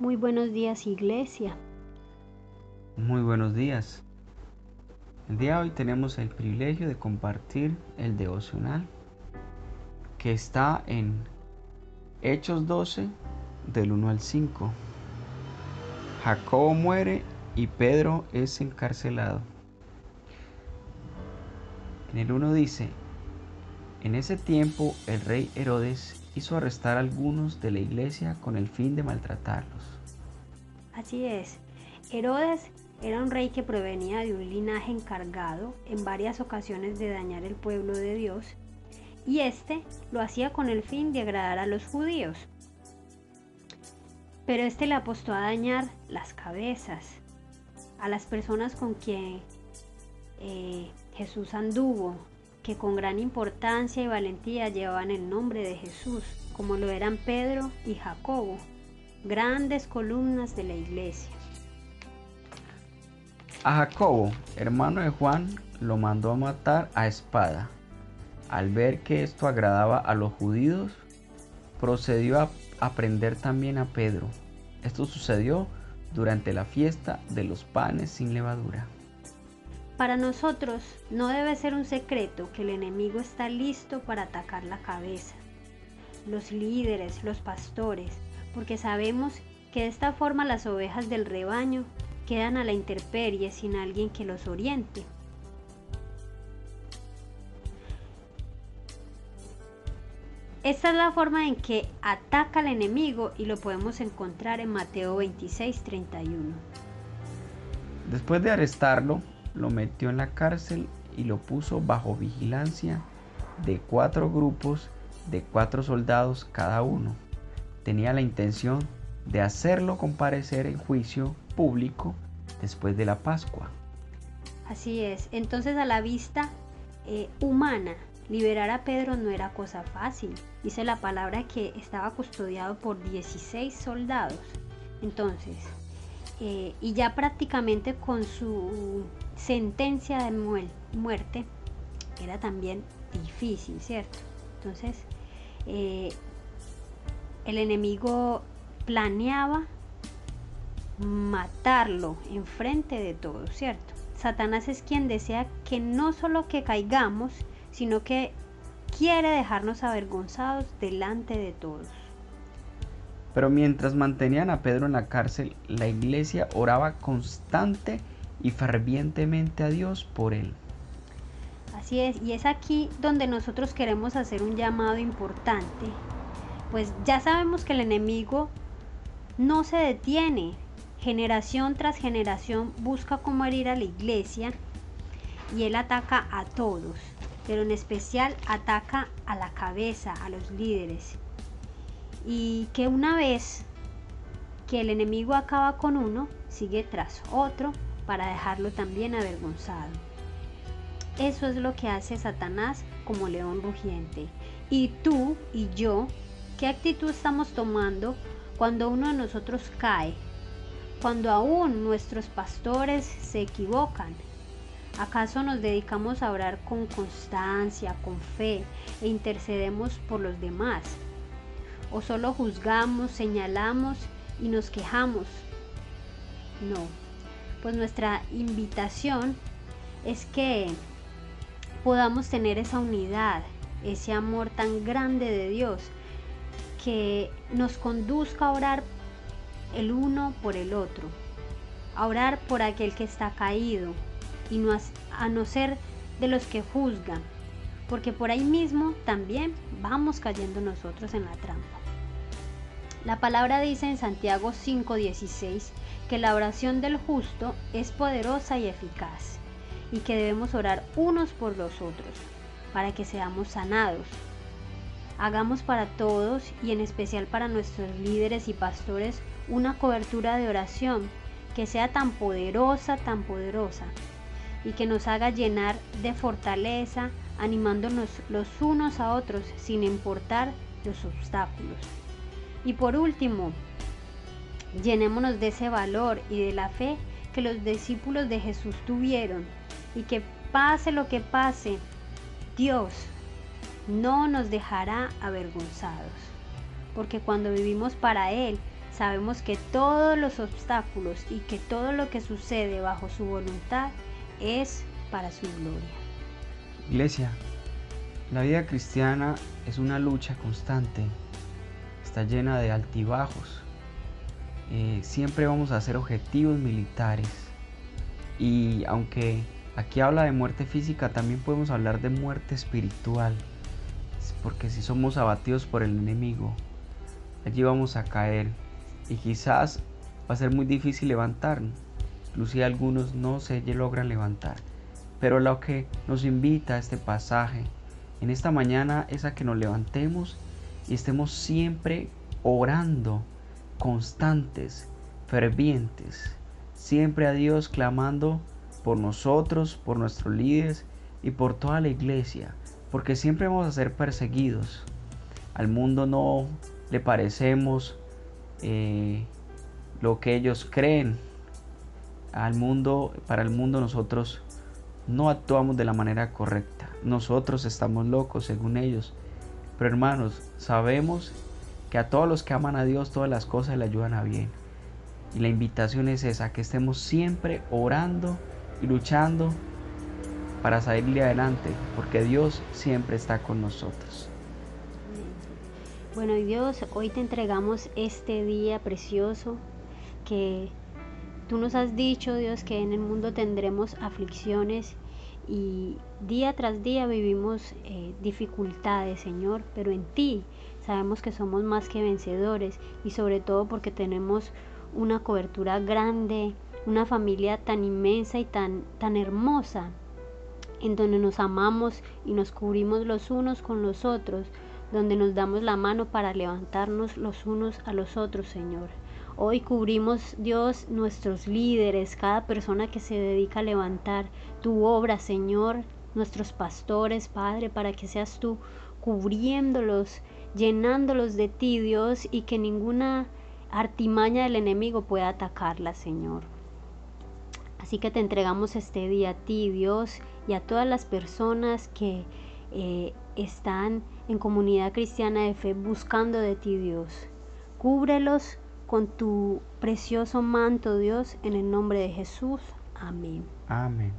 Muy buenos días iglesia. Muy buenos días. El día de hoy tenemos el privilegio de compartir el devocional que está en Hechos 12 del 1 al 5. Jacobo muere y Pedro es encarcelado. En el 1 dice, en ese tiempo el rey Herodes hizo arrestar a algunos de la iglesia con el fin de maltratarlos. Así es, Herodes era un rey que provenía de un linaje encargado en varias ocasiones de dañar el pueblo de Dios, y este lo hacía con el fin de agradar a los judíos. Pero este le apostó a dañar las cabezas, a las personas con quien eh, Jesús anduvo, que con gran importancia y valentía llevaban el nombre de Jesús, como lo eran Pedro y Jacobo, grandes columnas de la iglesia. A Jacobo, hermano de Juan, lo mandó a matar a espada. Al ver que esto agradaba a los judíos, procedió a, a prender también a Pedro. Esto sucedió durante la fiesta de los panes sin levadura. Para nosotros no debe ser un secreto que el enemigo está listo para atacar la cabeza, los líderes, los pastores, porque sabemos que de esta forma las ovejas del rebaño quedan a la intemperie sin alguien que los oriente. Esta es la forma en que ataca al enemigo y lo podemos encontrar en Mateo 26, 31. Después de arrestarlo, lo metió en la cárcel y lo puso bajo vigilancia de cuatro grupos de cuatro soldados cada uno. Tenía la intención de hacerlo comparecer en juicio público después de la Pascua. Así es, entonces a la vista eh, humana, liberar a Pedro no era cosa fácil. Dice la palabra que estaba custodiado por 16 soldados. Entonces, eh, y ya prácticamente con su sentencia de muerte era también difícil, ¿cierto? Entonces, eh, el enemigo planeaba matarlo enfrente de todos, ¿cierto? Satanás es quien desea que no solo que caigamos, sino que quiere dejarnos avergonzados delante de todos. Pero mientras mantenían a Pedro en la cárcel, la iglesia oraba constante y fervientemente a Dios por él. Así es, y es aquí donde nosotros queremos hacer un llamado importante. Pues ya sabemos que el enemigo no se detiene. Generación tras generación busca cómo herir a la iglesia y él ataca a todos, pero en especial ataca a la cabeza, a los líderes. Y que una vez que el enemigo acaba con uno, sigue tras otro para dejarlo también avergonzado. Eso es lo que hace Satanás como león rugiente. Y tú y yo, ¿qué actitud estamos tomando cuando uno de nosotros cae? Cuando aún nuestros pastores se equivocan. ¿Acaso nos dedicamos a orar con constancia, con fe e intercedemos por los demás? ¿O solo juzgamos, señalamos y nos quejamos? No, pues nuestra invitación es que podamos tener esa unidad, ese amor tan grande de Dios, que nos conduzca a orar el uno por el otro, a orar por aquel que está caído y no a, no ser de los que juzgan, porque por ahí mismo también vamos cayendo nosotros en la trampa. La palabra dice en Santiago 5:16 que la oración del justo es poderosa y eficaz y que debemos orar unos por los otros para que seamos sanados. Hagamos para todos y en especial para nuestros líderes y pastores una cobertura de oración que sea tan poderosa, tan poderosa y que nos haga llenar de fortaleza, animándonos los unos a otros sin importar los obstáculos. Y por último, Llenémonos de ese valor y de la fe que los discípulos de Jesús tuvieron y que pase lo que pase, Dios no nos dejará avergonzados. Porque cuando vivimos para Él, sabemos que todos los obstáculos y que todo lo que sucede bajo su voluntad es para su gloria. Iglesia, la vida cristiana es una lucha constante, está llena de altibajos. Eh, siempre vamos a hacer objetivos militares y aunque aquí habla de muerte física, también podemos hablar de muerte espiritual, porque si somos abatidos por el enemigo, allí vamos a caer y quizás va a ser muy difícil levantarnos. Inclusive algunos no se logran levantar. Pero lo que nos invita a este pasaje en esta mañana es a que nos levantemos y estemos siempre orando, constantes, fervientes, siempre a Dios clamando por nosotros, por nuestros líderes y por toda la iglesia, porque siempre vamos a ser perseguidos. Al mundo no le parecemos eh, lo que ellos creen. Al mundo, para el mundo nosotros no actuamos de la manera correcta. Nosotros estamos locos según ellos. Pero hermanos, sabemos que a todos los que aman a Dios todas las cosas le ayudan a bien. Y la invitación es esa, que estemos siempre orando y luchando para salirle adelante, porque Dios siempre está con nosotros. Bueno, Dios, hoy te entregamos este día precioso que tú nos has dicho, Dios, que en el mundo tendremos aflicciones y día tras día vivimos eh, dificultades, Señor, pero en ti sabemos que somos más que vencedores y sobre todo porque tenemos una cobertura grande, una familia tan inmensa y tan, tan hermosa, en donde nos amamos y nos cubrimos los unos con los otros donde nos damos la mano para levantarnos los unos a los otros, Señor. Hoy cubrimos, Dios, nuestros líderes, cada persona que se dedica a levantar tu obra, Señor, nuestros pastores, Padre, para que seas tú cubriéndolos, llenándolos de ti, Dios, y que ninguna artimaña del enemigo pueda atacarla, Señor. Así que te entregamos este día a ti, Dios, y a todas las personas que eh, están en comunidad cristiana de fe buscando de ti, Dios. Cúbrelos con tu precioso manto, Dios, en el nombre de Jesús. Amén. Amén.